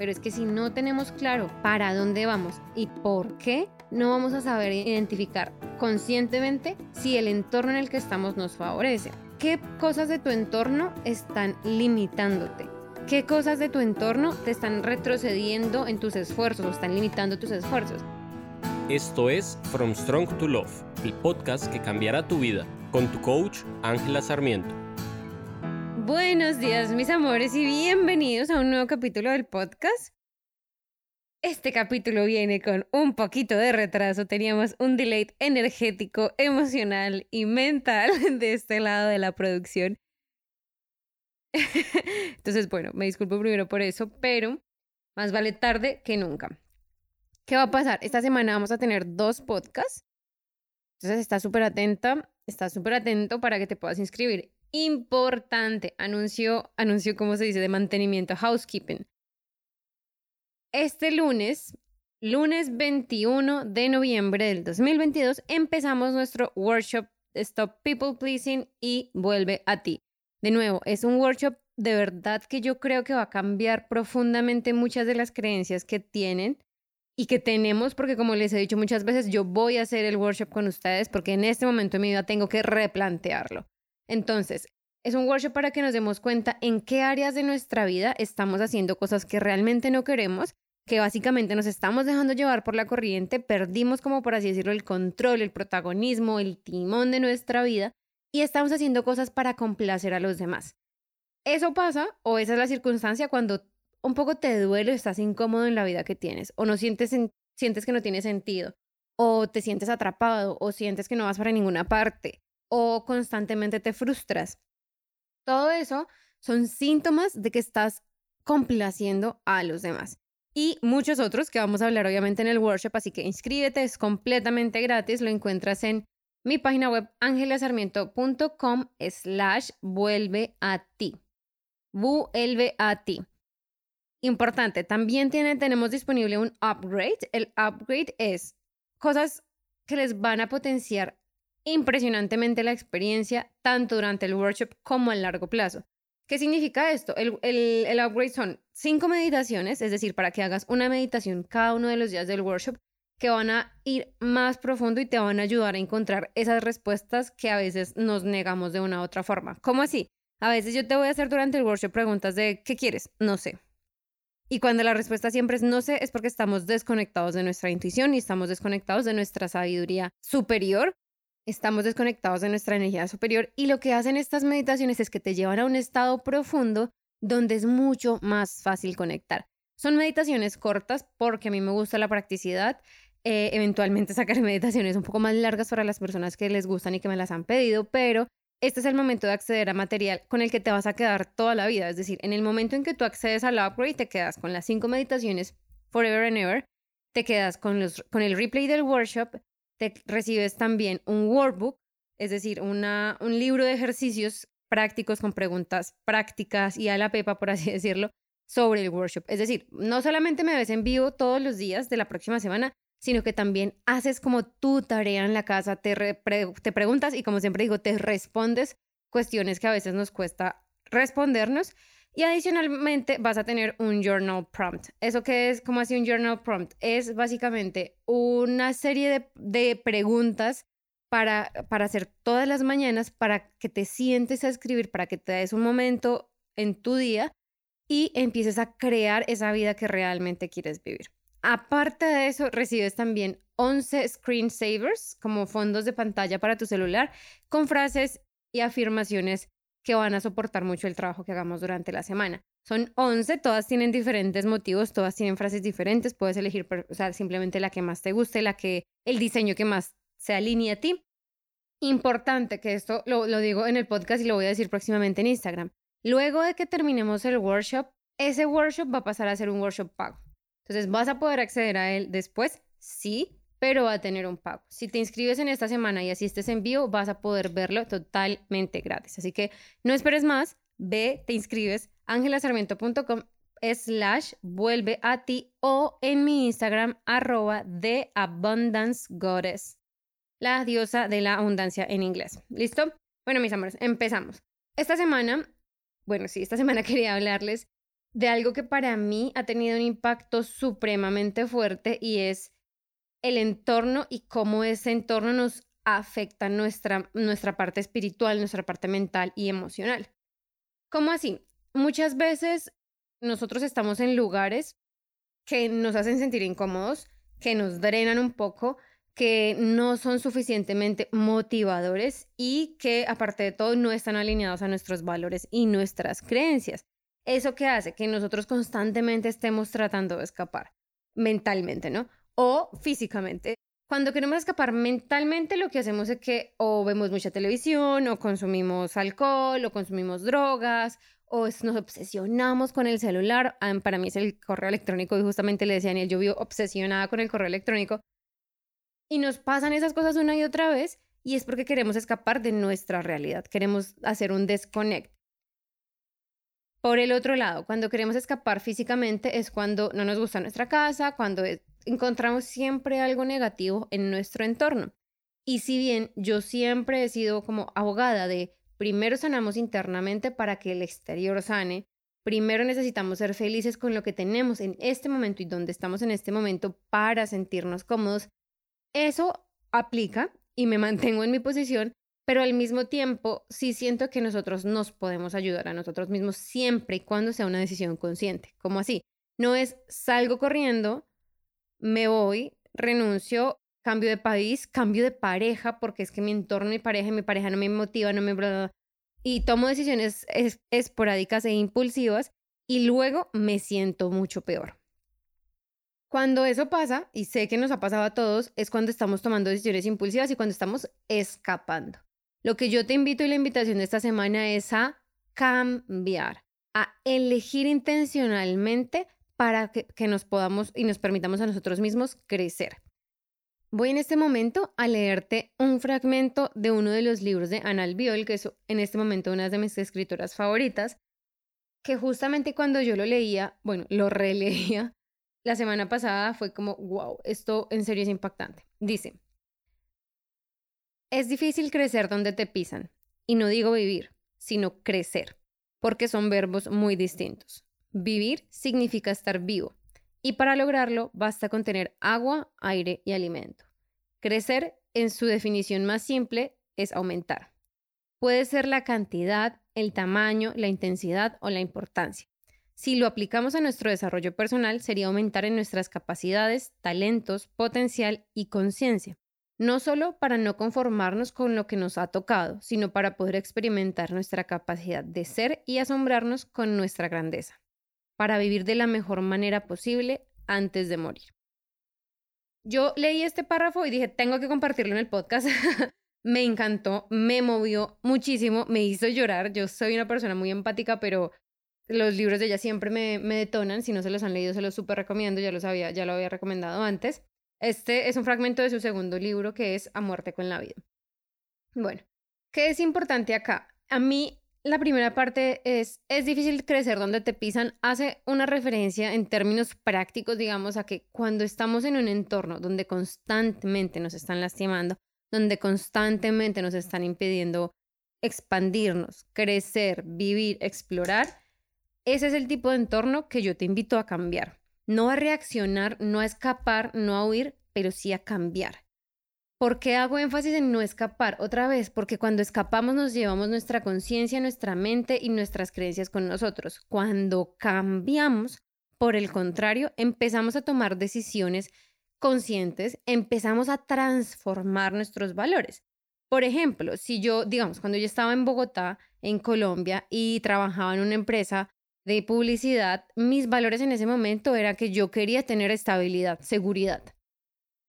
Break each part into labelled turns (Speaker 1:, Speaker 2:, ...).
Speaker 1: pero es que si no tenemos claro para dónde vamos y por qué, no vamos a saber identificar conscientemente si el entorno en el que estamos nos favorece. ¿Qué cosas de tu entorno están limitándote? ¿Qué cosas de tu entorno te están retrocediendo en tus esfuerzos o están limitando tus esfuerzos?
Speaker 2: Esto es From Strong to Love, el podcast que cambiará tu vida, con tu coach Ángela Sarmiento.
Speaker 1: Buenos días mis amores y bienvenidos a un nuevo capítulo del podcast. Este capítulo viene con un poquito de retraso, teníamos un delay energético, emocional y mental de este lado de la producción. Entonces, bueno, me disculpo primero por eso, pero más vale tarde que nunca. ¿Qué va a pasar? Esta semana vamos a tener dos podcasts. Entonces, está súper atenta, está súper atento para que te puedas inscribir importante, anuncio, anuncio, ¿cómo se dice?, de mantenimiento, housekeeping. Este lunes, lunes 21 de noviembre del 2022, empezamos nuestro workshop Stop People Pleasing y Vuelve a ti. De nuevo, es un workshop de verdad que yo creo que va a cambiar profundamente muchas de las creencias que tienen y que tenemos, porque como les he dicho muchas veces, yo voy a hacer el workshop con ustedes porque en este momento de mi vida tengo que replantearlo. Entonces, es un workshop para que nos demos cuenta en qué áreas de nuestra vida estamos haciendo cosas que realmente no queremos, que básicamente nos estamos dejando llevar por la corriente, perdimos como por así decirlo el control, el protagonismo, el timón de nuestra vida y estamos haciendo cosas para complacer a los demás. Eso pasa o esa es la circunstancia cuando un poco te duele estás incómodo en la vida que tienes o no sientes, sientes que no tiene sentido o te sientes atrapado o sientes que no vas para ninguna parte o constantemente te frustras. Todo eso son síntomas de que estás complaciendo a los demás. Y muchos otros que vamos a hablar obviamente en el workshop, así que inscríbete, es completamente gratis, lo encuentras en mi página web angelasarmiento.com slash vuelve a ti. Vuelve a ti. Importante, también tiene, tenemos disponible un upgrade. El upgrade es cosas que les van a potenciar impresionantemente la experiencia tanto durante el workshop como a largo plazo. ¿Qué significa esto? El, el, upgrade son cinco meditaciones, es decir, para que hagas una meditación cada uno de los días del workshop que van a ir más profundo y te van a ayudar a encontrar esas respuestas que a veces nos negamos de una u otra forma. ¿Cómo así? A veces yo te voy a hacer durante el workshop preguntas de ¿qué quieres? No sé. Y cuando la respuesta siempre es no sé, es porque estamos desconectados de nuestra intuición y estamos desconectados de nuestra sabiduría superior estamos desconectados de nuestra energía superior y lo que hacen estas meditaciones es que te llevan a un estado profundo donde es mucho más fácil conectar. Son meditaciones cortas porque a mí me gusta la practicidad. Eh, eventualmente sacaré meditaciones un poco más largas para las personas que les gustan y que me las han pedido, pero este es el momento de acceder a material con el que te vas a quedar toda la vida. Es decir, en el momento en que tú accedes al upgrade, te quedas con las cinco meditaciones forever and ever, te quedas con, los, con el replay del workshop, te recibes también un workbook, es decir, una, un libro de ejercicios prácticos con preguntas prácticas y a la pepa, por así decirlo, sobre el workshop. Es decir, no solamente me ves en vivo todos los días de la próxima semana, sino que también haces como tu tarea en la casa, te, te preguntas y como siempre digo, te respondes cuestiones que a veces nos cuesta respondernos y adicionalmente vas a tener un journal prompt. ¿Eso qué es? ¿Cómo así un journal prompt? Es básicamente una serie de, preguntas para, para hacer todas las mañanas para que te sientes a escribir, para que te des un momento en tu día y empieces a crear esa vida que realmente quieres vivir. Aparte de eso, recibes también 11 screensavers como fondos de pantalla para tu celular con frases y afirmaciones que van a soportar mucho el trabajo que hagamos durante la semana. Son 11, todas tienen diferentes motivos, todas tienen frases diferentes, puedes elegir o sea, simplemente la que más te guste, la que el diseño que más se alinee a ti. Importante que esto lo, lo digo en el podcast y lo voy a decir próximamente en Instagram. Luego de que terminemos el workshop, ese workshop va a pasar a ser un workshop pago. Entonces, ¿vas a poder acceder a él después? Sí, pero va a tener un pago. Si te inscribes en esta semana y asistes en vivo, vas a poder verlo totalmente gratis. Así que no esperes más, ve, te inscribes, angelasarmiento.com slash vuelve a ti o en mi Instagram arroba de abundance la diosa de la abundancia en inglés. ¿Listo? Bueno, mis amores, empezamos. Esta semana, bueno, sí, esta semana quería hablarles de algo que para mí ha tenido un impacto supremamente fuerte y es el entorno y cómo ese entorno nos afecta nuestra, nuestra parte espiritual, nuestra parte mental y emocional. ¿Cómo así? Muchas veces nosotros estamos en lugares que nos hacen sentir incómodos, que nos drenan un poco, que no son suficientemente motivadores y que aparte de todo no están alineados a nuestros valores y nuestras creencias. ¿Eso qué hace? Que nosotros constantemente estemos tratando de escapar mentalmente, ¿no? O físicamente. Cuando queremos escapar mentalmente, lo que hacemos es que o vemos mucha televisión, o consumimos alcohol, o consumimos drogas, o nos obsesionamos con el celular. Ah, para mí es el correo electrónico y justamente le decía a Daniel, yo vivo obsesionada con el correo electrónico. Y nos pasan esas cosas una y otra vez y es porque queremos escapar de nuestra realidad, queremos hacer un desconect. Por el otro lado, cuando queremos escapar físicamente es cuando no nos gusta nuestra casa, cuando encontramos siempre algo negativo en nuestro entorno. Y si bien yo siempre he sido como abogada de primero sanamos internamente para que el exterior sane, primero necesitamos ser felices con lo que tenemos en este momento y donde estamos en este momento para sentirnos cómodos, eso aplica y me mantengo en mi posición, pero al mismo tiempo sí siento que nosotros nos podemos ayudar a nosotros mismos siempre y cuando sea una decisión consciente. como así? No es salgo corriendo, me voy, renuncio, cambio de país, cambio de pareja, porque es que mi entorno, mi pareja, mi pareja no me motiva, no me... Y tomo decisiones esporádicas e impulsivas y luego me siento mucho peor. Cuando eso pasa, y sé que nos ha pasado a todos, es cuando estamos tomando decisiones impulsivas y cuando estamos escapando. Lo que yo te invito y la invitación de esta semana es a cambiar, a elegir intencionalmente para que, nos podamos y nos permitamos a nosotros mismos crecer. Voy en este momento a leerte un fragmento de uno de los libros de Anal Biol, que es en este momento una de mis escritoras favoritas, que justamente cuando yo lo leía, bueno, lo releía la semana pasada fue como, wow, esto en serio es impactante. Dice, es difícil crecer donde te pisan, y no digo vivir, sino crecer, porque son verbos muy distintos. Vivir significa estar vivo y para lograrlo basta con tener agua, aire y alimento. Crecer, en su definición más simple, es aumentar. Puede ser la cantidad, el tamaño, la intensidad o la importancia. Si lo aplicamos a nuestro desarrollo personal, sería aumentar en nuestras capacidades, talentos, potencial y conciencia. No solo para no conformarnos con lo que nos ha tocado, sino para poder experimentar nuestra capacidad de ser y asombrarnos con nuestra grandeza para vivir de la mejor manera posible antes de morir. Yo leí este párrafo y dije, tengo que compartirlo en el podcast. me encantó, me movió muchísimo, me hizo llorar. Yo soy una persona muy empática, pero los libros de ella siempre me, me detonan. Si no se los han leído, se los súper recomiendo. Ya, los había, ya lo había recomendado antes. Este es un fragmento de su segundo libro que es A muerte con la vida. Bueno, ¿qué es importante acá? A mí la primera parte es, es difícil crecer donde te pisan, hace una referencia en términos prácticos, digamos, a que cuando estamos en un entorno donde constantemente nos están lastimando, donde constantemente nos están impidiendo expandirnos, crecer, vivir, explorar, ese es el tipo de entorno que yo te invito a cambiar. No a reaccionar, no a escapar, no a huir, pero sí a cambiar. ¿Por qué hago énfasis en no escapar? Otra vez, porque cuando escapamos nos llevamos nuestra conciencia, nuestra mente y nuestras creencias con nosotros. Cuando cambiamos, por el contrario, empezamos a tomar decisiones conscientes, empezamos a transformar nuestros valores. Por ejemplo, si yo, digamos, cuando yo estaba en Bogotá, en Colombia, y trabajaba en una empresa de publicidad, mis valores en ese momento era que yo quería tener estabilidad, seguridad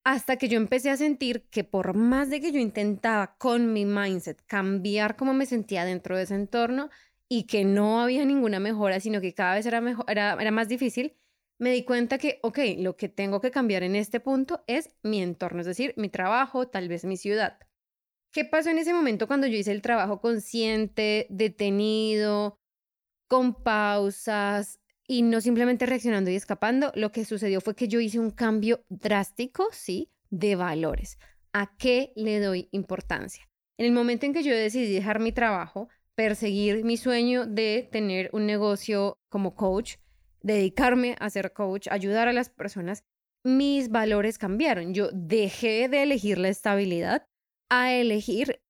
Speaker 1: hasta que yo empecé a sentir que por más de que yo intentaba con mi mindset cambiar cómo me sentía dentro de ese entorno y que no había ninguna mejora, sino que cada vez era, mejor, era, era más difícil, me di cuenta que, ok, lo que tengo que cambiar en este punto es mi entorno, es decir, mi trabajo, tal vez mi ciudad. ¿Qué pasó en ese momento cuando yo hice el trabajo consciente, detenido, con pausas, y no simplemente reaccionando y escapando, lo que sucedió fue que yo hice un cambio drástico, sí, de valores. ¿A qué le doy importancia? En el momento en que yo decidí dejar mi trabajo, perseguir mi sueño de tener un negocio como coach dedicarme a ser coach, ayudar a las personas, mis valores cambiaron. Yo dejé de elegir la estabilidad a elegir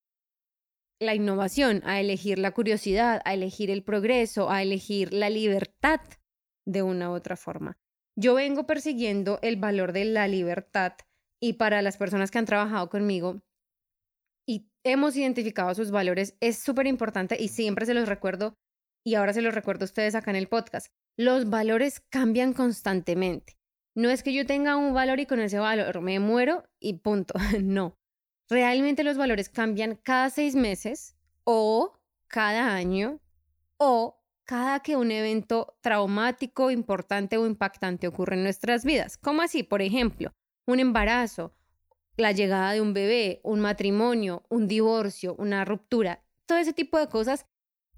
Speaker 1: la innovación, a elegir la curiosidad, a elegir el progreso, a elegir la libertad de una u otra forma. Yo vengo persiguiendo el valor de la libertad y para las personas que han trabajado conmigo y hemos identificado sus valores, es súper importante y siempre se los recuerdo y ahora se los recuerdo a ustedes acá en el podcast. Los valores cambian constantemente. No es que yo tenga un valor y con ese valor me muero y punto. No. Realmente los valores cambian cada seis meses o cada año o cada que un evento traumático, importante o impactante ocurre en nuestras vidas. ¿Cómo así? Por ejemplo, un embarazo, la llegada de un bebé, un matrimonio, un divorcio, una ruptura. Todo ese tipo de cosas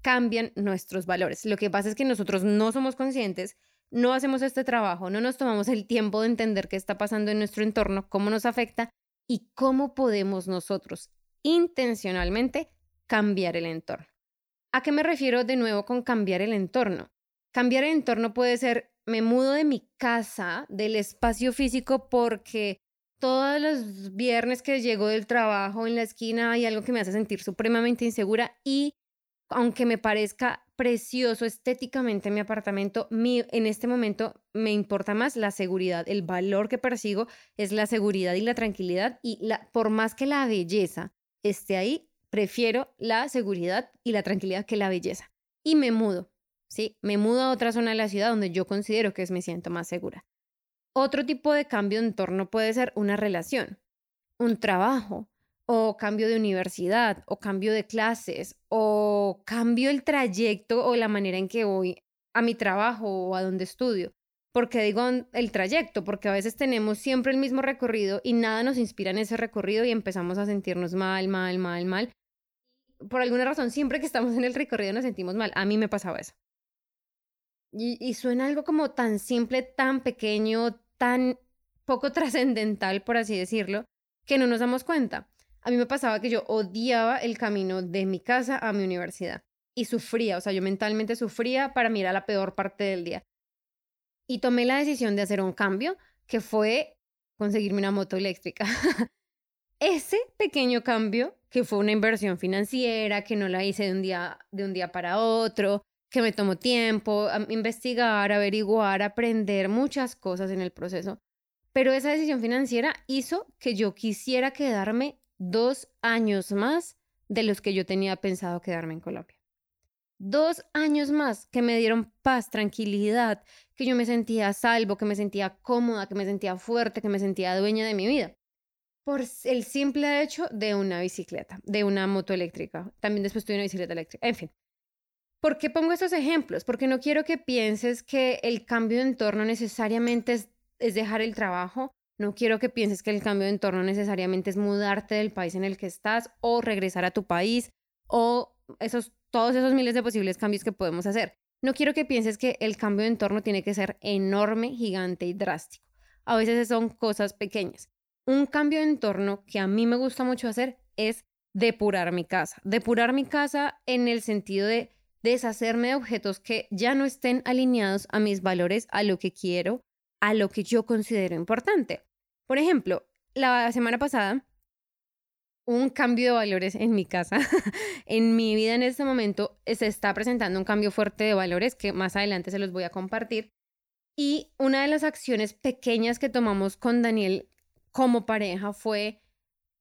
Speaker 1: cambian nuestros valores. Lo que pasa es que nosotros no somos conscientes, no hacemos este trabajo, no nos tomamos el tiempo de entender qué está pasando en nuestro entorno, cómo nos afecta y cómo podemos nosotros intencionalmente cambiar el entorno. ¿A qué me refiero de nuevo con cambiar el entorno? Cambiar el entorno puede ser, me mudo de mi casa, del espacio físico, porque todos los viernes que llego del trabajo en la esquina hay algo que me hace sentir supremamente insegura y aunque me parezca precioso estéticamente mi apartamento, en este momento me importa más la seguridad. El valor que persigo es la seguridad y la tranquilidad y por más que la belleza esté ahí, prefiero la seguridad y la tranquilidad que la belleza. Y me mudo, ¿sí? Me mudo a otra zona de la ciudad donde yo considero que es, me siento más segura. Otro tipo de cambio de entorno puede ser una relación, un trabajo, o cambio de universidad, o cambio de clases, o cambio el trayecto o la manera en que voy a mi trabajo o a donde estudio. porque digo el trayecto? Porque a veces tenemos siempre el mismo recorrido y nada nos inspira en ese recorrido y empezamos a sentirnos mal, mal, mal, mal. Por alguna razón, siempre que estamos en el recorrido nos sentimos mal. A mí me pasaba eso. Y, suena algo como tan simple, tan pequeño, tan poco trascendental, por así decirlo, que no nos damos cuenta. A mí me pasaba que yo odiaba el camino de mi casa a mi universidad y sufría, o sea, yo mentalmente sufría, para era la peor parte del día. Y tomé la decisión de hacer un cambio que fue conseguirme una moto eléctrica. Ese pequeño cambio, que fue una inversión financiera, que no la hice de un día, de un día para otro, que me tomó tiempo, investigar, averiguar, aprender muchas cosas en el proceso. Pero esa decisión financiera hizo que yo quisiera quedarme dos años más de los que yo tenía pensado quedarme en Colombia. Dos años más que me dieron paz, tranquilidad, que yo me sentía salvo, que me sentía cómoda, que me sentía fuerte, que me sentía dueña de mi vida. Por el simple hecho de una bicicleta, de una moto eléctrica. También después tuve una bicicleta eléctrica. En fin. ¿Por qué pongo estos ejemplos? Porque no quiero que pienses que el cambio de entorno necesariamente es, dejar el trabajo no quiero que pienses que el cambio de entorno necesariamente es mudarte del país en el que estás o regresar a tu país o esos, todos esos miles de posibles cambios que podemos hacer. No quiero que pienses que el cambio de entorno tiene que ser enorme, gigante y drástico. A veces son cosas pequeñas. Un cambio de entorno que a mí me gusta mucho hacer es depurar mi casa. Depurar mi casa en el sentido de deshacerme de objetos que ya no estén alineados a mis valores, a lo que quiero, a lo que yo considero importante. Por ejemplo, la semana pasada, un cambio de valores en mi casa. en mi vida en este momento se está presentando un cambio fuerte de valores que más adelante se los voy a compartir. Y una de las acciones pequeñas que tomamos con Daniel como pareja fue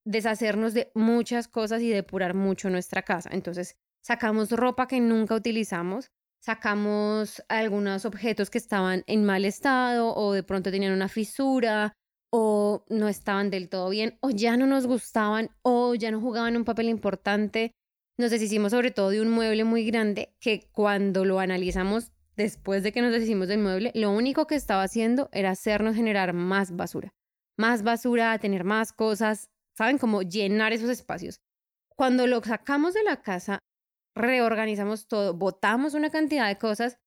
Speaker 1: deshacernos de muchas cosas y depurar mucho nuestra casa. Entonces, sacamos ropa que nunca utilizamos, sacamos algunos objetos que estaban en mal estado o de pronto tenían una fisura o no estaban del todo bien o ya no nos gustaban o ya no jugaban un papel importante. Nos deshicimos sobre todo de un mueble muy grande que cuando lo analizamos después de que nos deshicimos del mueble, lo único que estaba haciendo era hacernos generar más basura. Más basura, tener más cosas, ¿saben? Como llenar esos espacios. Cuando lo sacamos de la casa, reorganizamos todo, botamos una cantidad de cosas.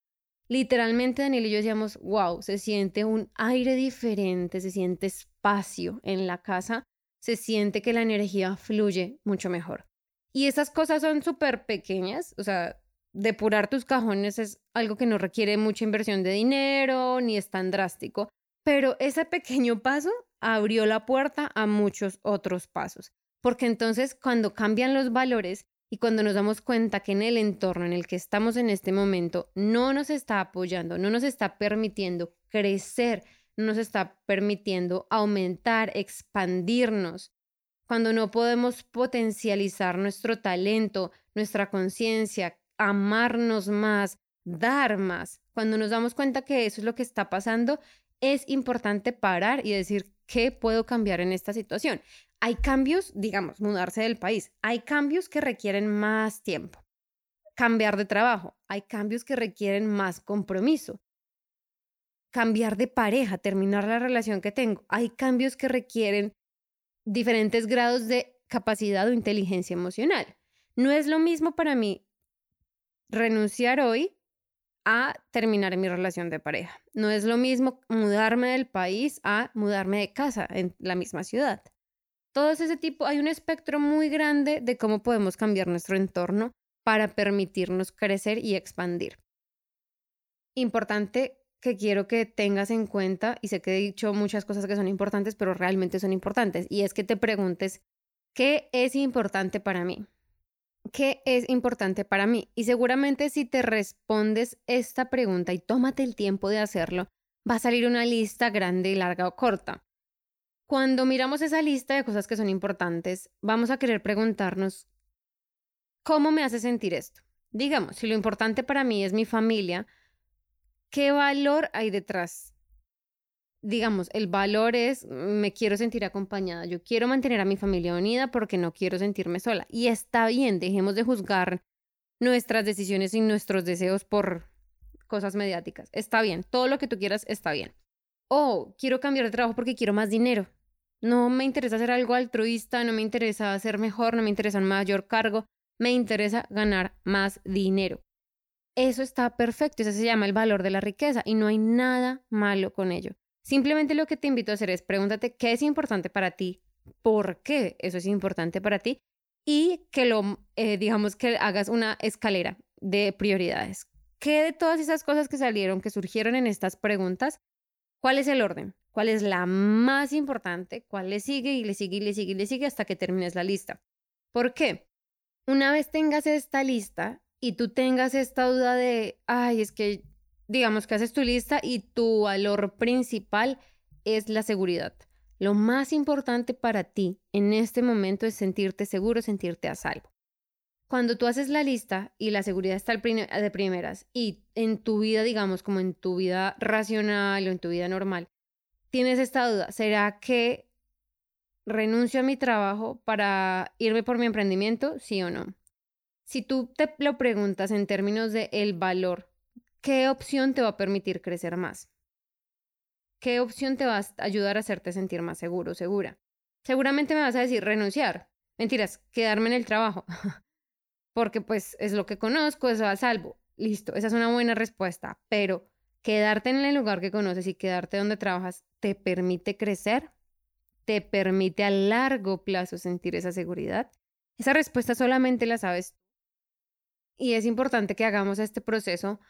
Speaker 1: Literalmente Daniel y yo decíamos, wow, se siente un aire diferente, se siente espacio en la casa, se siente que la energía fluye mucho mejor. Y esas cosas son súper pequeñas, o sea, depurar tus cajones es algo que no requiere mucha inversión de dinero ni es tan drástico, pero ese pequeño paso abrió la puerta a muchos otros pasos, porque entonces cuando cambian los valores y cuando nos damos cuenta que en el entorno en el que estamos en este momento no nos está apoyando, no nos está permitiendo crecer, no nos está permitiendo aumentar, expandirnos, cuando no podemos potencializar nuestro talento, nuestra conciencia, amarnos más, dar más, cuando nos damos cuenta que eso es lo que está pasando, es importante parar y decir, ¿qué puedo cambiar en esta situación? Hay cambios, digamos, mudarse del país, hay cambios que requieren más tiempo. Cambiar de trabajo, hay cambios que requieren más compromiso. Cambiar de pareja, terminar la relación que tengo, hay cambios que requieren diferentes grados de capacidad o inteligencia emocional. No es lo mismo para mí renunciar hoy a terminar mi relación de pareja. No es lo mismo mudarme del país a mudarme de casa en la misma ciudad. Todo ese tipo, hay un espectro muy grande de cómo podemos cambiar nuestro entorno para permitirnos crecer y expandir. Importante que quiero que tengas en cuenta, y sé que he dicho muchas cosas que son importantes, pero realmente son importantes, y es que te preguntes, ¿qué es importante para mí? ¿Qué es importante para mí? Y seguramente si te respondes esta pregunta y tómate el tiempo de hacerlo, va a salir una lista grande, larga o corta. Cuando miramos esa lista de cosas que son importantes, vamos a querer preguntarnos, ¿cómo me hace sentir esto? Digamos, si lo importante para mí es mi familia, ¿qué valor hay detrás? Digamos, el valor es, me quiero sentir acompañada, yo quiero mantener a mi familia unida porque no quiero sentirme sola. Y está bien, dejemos de juzgar nuestras decisiones y nuestros deseos por cosas mediáticas. Está bien, todo lo que tú quieras está bien. O quiero cambiar de trabajo porque quiero más dinero. No me interesa hacer algo altruista, no me interesa ser mejor, no me interesa un mayor cargo, me interesa ganar más dinero. Eso está perfecto, eso se llama el valor de la riqueza y no hay nada malo con ello. Simplemente lo que te invito a hacer es pregúntate qué es importante para ti, por qué eso es importante para ti y que lo, eh, digamos, que hagas una escalera de prioridades. ¿Qué de todas esas cosas que salieron, que surgieron en estas preguntas, cuál es el orden? ¿Cuál es la más importante? ¿Cuál le sigue y le sigue y le sigue y le sigue hasta que termines la lista? ¿Por qué? Una vez tengas esta lista, y tú tengas esta duda de, ay, es que digamos que haces tu lista y tu valor principal es la seguridad. Lo más importante para ti en este momento es sentirte seguro, sentirte a salvo. Cuando tú haces la lista y la seguridad está de primeras y en tu vida, digamos, como en tu vida racional o en tu vida normal, tienes esta duda, ¿será que renuncio a mi trabajo para irme por mi emprendimiento? Sí o no. Si tú te lo preguntas en términos de el valor, ¿qué opción te va a permitir crecer más? ¿Qué opción te va a ayudar a hacerte sentir más seguro, segura? Seguramente me vas a decir renunciar. Mentiras, quedarme en el trabajo. Porque pues es lo que conozco, eso a salvo. Listo, esa es una buena respuesta. Pero quedarte en el lugar que conoces y quedarte donde trabajas te permite crecer, te permite a largo plazo sentir esa seguridad. Esa respuesta solamente la sabes y es importante que hagamos este proceso.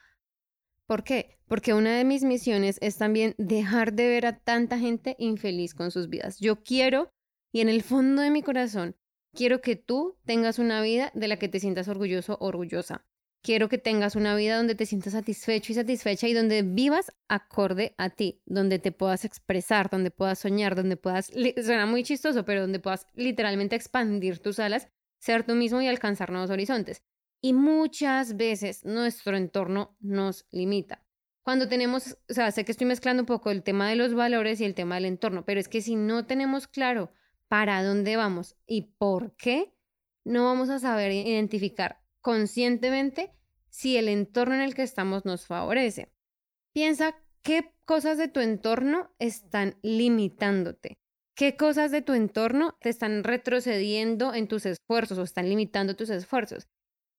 Speaker 1: ¿Por qué? Porque una de mis misiones es también dejar de ver a tanta gente infeliz con sus vidas. Yo quiero, y en el fondo de mi corazón, quiero que tú tengas una vida de la que te sientas orgulloso, orgullosa. Quiero que tengas una vida donde te sientas satisfecho y satisfecha y donde vivas acorde a ti, donde te puedas expresar, donde puedas soñar, donde puedas, suena muy chistoso, pero donde puedas literalmente expandir tus alas, ser tú mismo y alcanzar nuevos horizontes. Y muchas veces nuestro entorno nos limita. Cuando tenemos, o sea, sé que estoy mezclando un poco el tema de los valores y el tema del entorno, pero es que si no tenemos claro para dónde vamos y por qué, no vamos a saber identificar conscientemente si el entorno en el que estamos nos favorece. Piensa qué cosas de tu entorno están limitándote. ¿Qué cosas de tu entorno te están retrocediendo en tus esfuerzos o están limitando tus esfuerzos?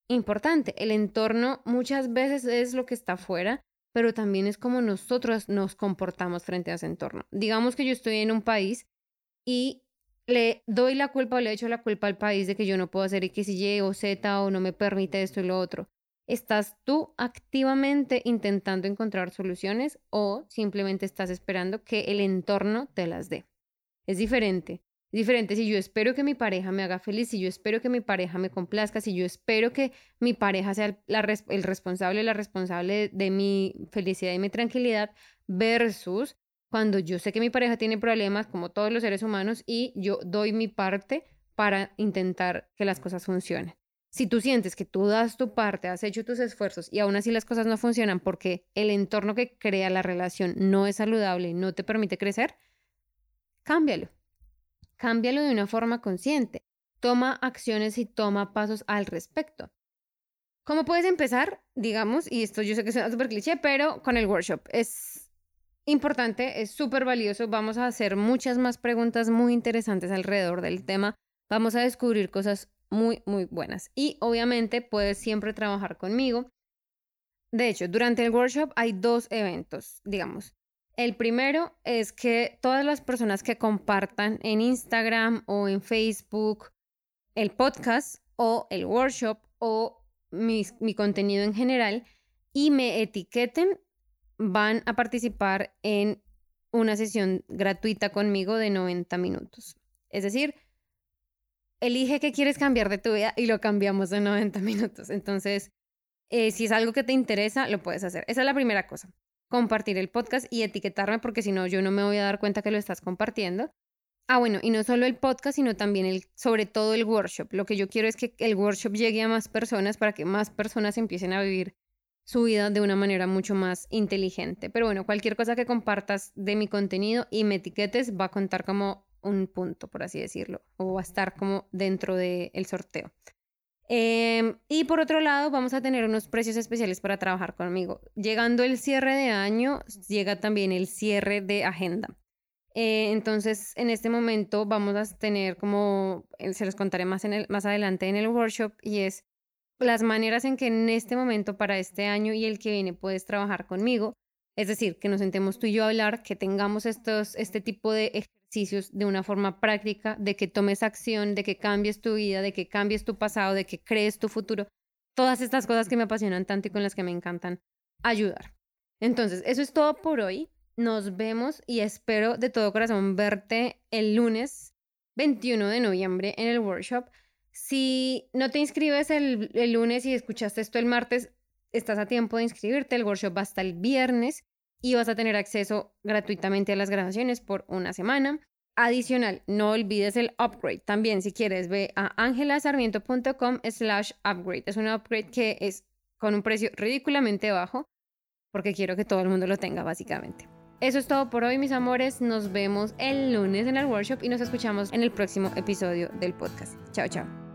Speaker 1: Importante. El entorno muchas veces es lo que está afuera, pero también es como nosotros nos comportamos frente a ese entorno. Digamos que yo estoy en un país y le doy la culpa o le echo la culpa al país de que yo no puedo hacer X, Y o Z o no me permite esto y lo otro. ¿Estás tú activamente intentando encontrar soluciones o simplemente estás esperando que el entorno te las dé? Es diferente. Diferente si yo espero que mi pareja me haga feliz, si yo espero que mi pareja me complazca, si yo espero que mi pareja sea el responsable, la responsable de mi felicidad y mi tranquilidad, versus cuando yo sé que mi pareja tiene problemas, como todos los seres humanos, y yo doy mi parte para intentar que las cosas funcionen. Si tú sientes que tú das tu parte, has hecho tus esfuerzos y aún así las cosas no funcionan porque el entorno que crea la relación no es saludable y no te permite crecer, cámbialo. Cámbialo de una forma consciente. Toma acciones y toma pasos al respecto. ¿Cómo puedes empezar? Digamos, y esto yo sé que suena súper cliché, pero con el workshop. Es importante, es súper valioso. Vamos a hacer muchas más preguntas muy interesantes alrededor del tema. Vamos a descubrir cosas muy, muy buenas. Y obviamente puedes siempre trabajar conmigo. De hecho, durante el workshop hay dos eventos, digamos. El primero es que todas las personas que compartan en Instagram o en Facebook el podcast o el workshop o mi, contenido en general y me etiqueten, van a participar en una sesión gratuita conmigo de 90 minutos. Es decir, elige qué quieres cambiar de tu vida y lo cambiamos en 90 minutos. Entonces, eh, si es algo que te interesa, lo puedes hacer. Esa es la primera cosa compartir el podcast y etiquetarme porque si no yo no me voy a dar cuenta que lo estás compartiendo. Ah, bueno, y no solo el podcast, sino también el, sobre todo el workshop. Lo que yo quiero es que el workshop llegue a más personas para que más personas empiecen a vivir su vida de una manera mucho más inteligente. Pero bueno, cualquier cosa que compartas de mi contenido y me etiquetes va a contar como un punto, por así decirlo, o va a estar como dentro del sorteo. Em, y por otro lado, vamos a tener unos precios especiales para trabajar conmigo. Llegando el cierre de año, llega también el cierre de agenda. Eh, entonces, en este momento vamos a tener como, eh, se los contaré más, en el, más adelante en el workshop, y es las maneras en que en este momento, para este año y el que viene, puedes trabajar conmigo. Es decir, que nos sentemos tú y yo a hablar, que tengamos estos, este tipo de de una forma práctica, de que tomes acción, de que cambies tu vida, de que cambies tu pasado, de que crees tu futuro. Todas estas cosas que me apasionan tanto y con las que me encantan ayudar. Entonces, eso es todo por hoy. Nos vemos y espero de todo corazón verte el lunes 21 de noviembre en el workshop. Si no te inscribes el, el lunes y escuchaste esto el martes, estás a tiempo de inscribirte. El workshop va hasta el viernes y vas a tener acceso gratuitamente a las grabaciones por una semana. Adicional, no olvides el upgrade. También, si quieres, ve a angelasarmiento.com slash upgrade. Es un upgrade que es con un precio ridículamente bajo porque quiero que todo el mundo lo tenga, básicamente. Eso es todo por hoy, mis amores. Nos vemos el lunes en el workshop y nos escuchamos en el próximo episodio del podcast. Chao, chao.